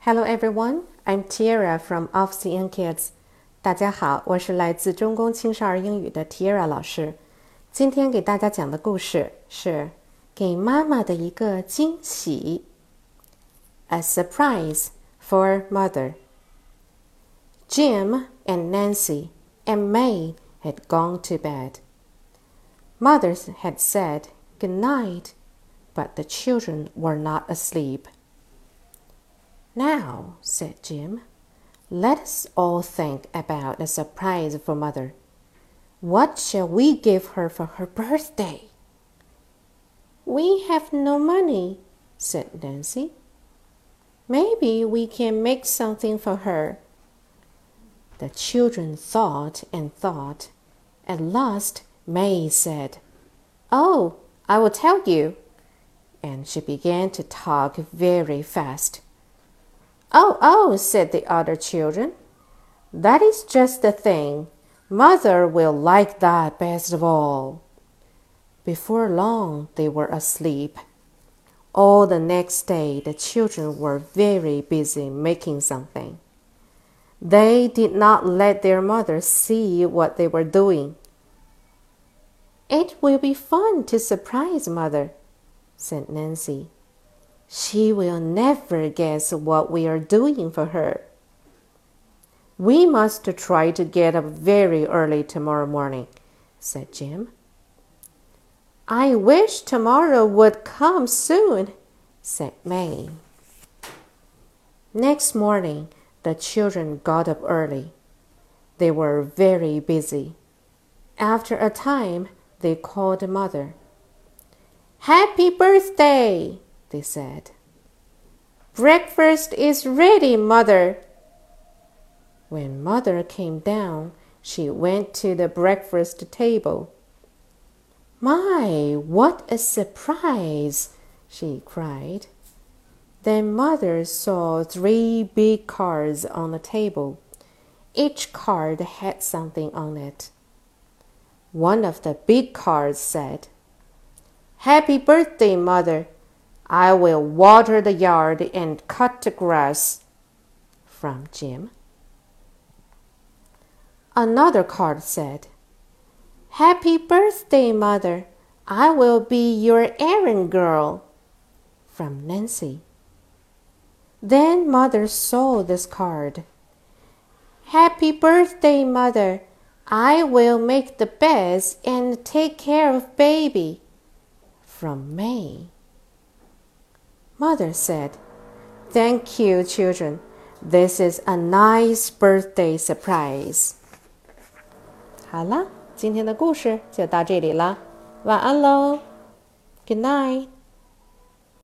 Hello everyone, I'm Tiara from OFCN Kids. 大家好，我是来自中公青少儿英语的 Tiara 老师。今天给大家讲的故事是给妈妈的一个惊喜。A surprise for mother. Jim and Nancy and May had gone to bed. Mothers had said good night, but the children were not asleep. Now, said Jim, let us all think about a surprise for mother. What shall we give her for her birthday? We have no money, said Nancy. Maybe we can make something for her. The children thought and thought. At last, May said, Oh, I will tell you. And she began to talk very fast. Oh, oh, said the other children. That is just the thing. Mother will like that best of all. Before long, they were asleep. All the next day, the children were very busy making something. They did not let their mother see what they were doing. It will be fun to surprise mother, said Nancy. She will never guess what we are doing for her. We must try to get up very early tomorrow morning, said Jim. I wish tomorrow would come soon, said May. Next morning, the children got up early. They were very busy. After a time, they called mother. Happy birthday! They said. Breakfast is ready, mother. When mother came down, she went to the breakfast table. My, what a surprise! she cried. Then mother saw three big cards on the table. Each card had something on it. One of the big cards said, Happy birthday, mother. I will water the yard and cut the grass. From Jim. Another card said, Happy birthday, mother. I will be your errand girl. From Nancy. Then mother saw this card. Happy birthday, mother. I will make the beds and take care of baby. From May. Mother said, Thank you, children. This is a nice birthday surprise. 好了，今天的故事就到这里了，晚安喽，Good night。